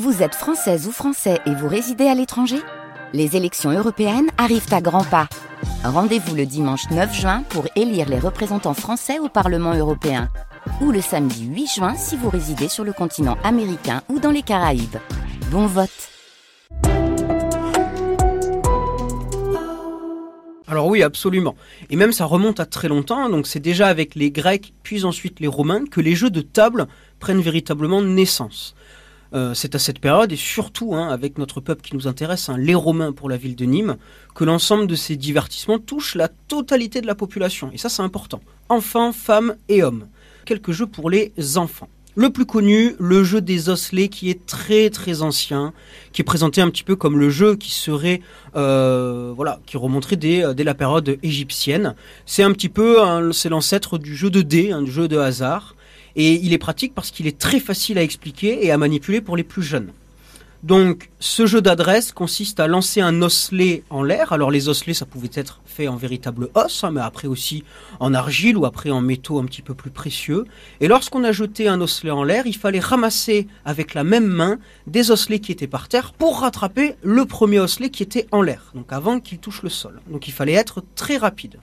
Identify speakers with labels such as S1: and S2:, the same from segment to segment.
S1: Vous êtes française ou français et vous résidez à l'étranger? Les élections européennes arrivent à grands pas. Rendez-vous le dimanche 9 juin pour élire les représentants français au Parlement européen. Ou le samedi 8 juin si vous résidez sur le continent américain ou dans les Caraïbes. Bon vote
S2: Alors oui, absolument. Et même ça remonte à très longtemps, donc c'est déjà avec les Grecs, puis ensuite les Romains, que les jeux de table prennent véritablement naissance. Euh, c'est à cette période, et surtout hein, avec notre peuple qui nous intéresse, hein, les Romains pour la ville de Nîmes, que l'ensemble de ces divertissements touche la totalité de la population. Et ça, c'est important. Enfants, femmes et hommes. Quelques jeux pour les enfants. Le plus connu, le jeu des osselets, qui est très très ancien, qui est présenté un petit peu comme le jeu qui serait, euh, voilà, qui remonterait dès, euh, dès, la période égyptienne. C'est un petit peu, c'est l'ancêtre du jeu de dés, un jeu de hasard. Et il est pratique parce qu'il est très facile à expliquer et à manipuler pour les plus jeunes. Donc, ce jeu d'adresse consiste à lancer un osselet en l'air. Alors, les osselets, ça pouvait être fait en véritable os, hein, mais après aussi en argile ou après en métaux un petit peu plus précieux. Et lorsqu'on a jeté un osselet en l'air, il fallait ramasser avec la même main des osselets qui étaient par terre pour rattraper le premier osselet qui était en l'air, donc avant qu'il touche le sol. Donc, il fallait être très rapide.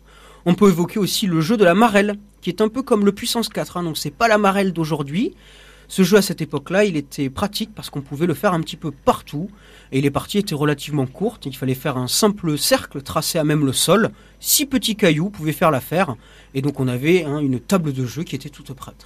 S2: On peut évoquer aussi le jeu de la marelle, qui est un peu comme le puissance 4. Hein, donc c'est pas la marelle d'aujourd'hui. Ce jeu à cette époque-là, il était pratique parce qu'on pouvait le faire un petit peu partout et les parties étaient relativement courtes. Il fallait faire un simple cercle tracé à même le sol. Six petits cailloux pouvaient faire l'affaire et donc on avait hein, une table de jeu qui était toute prête.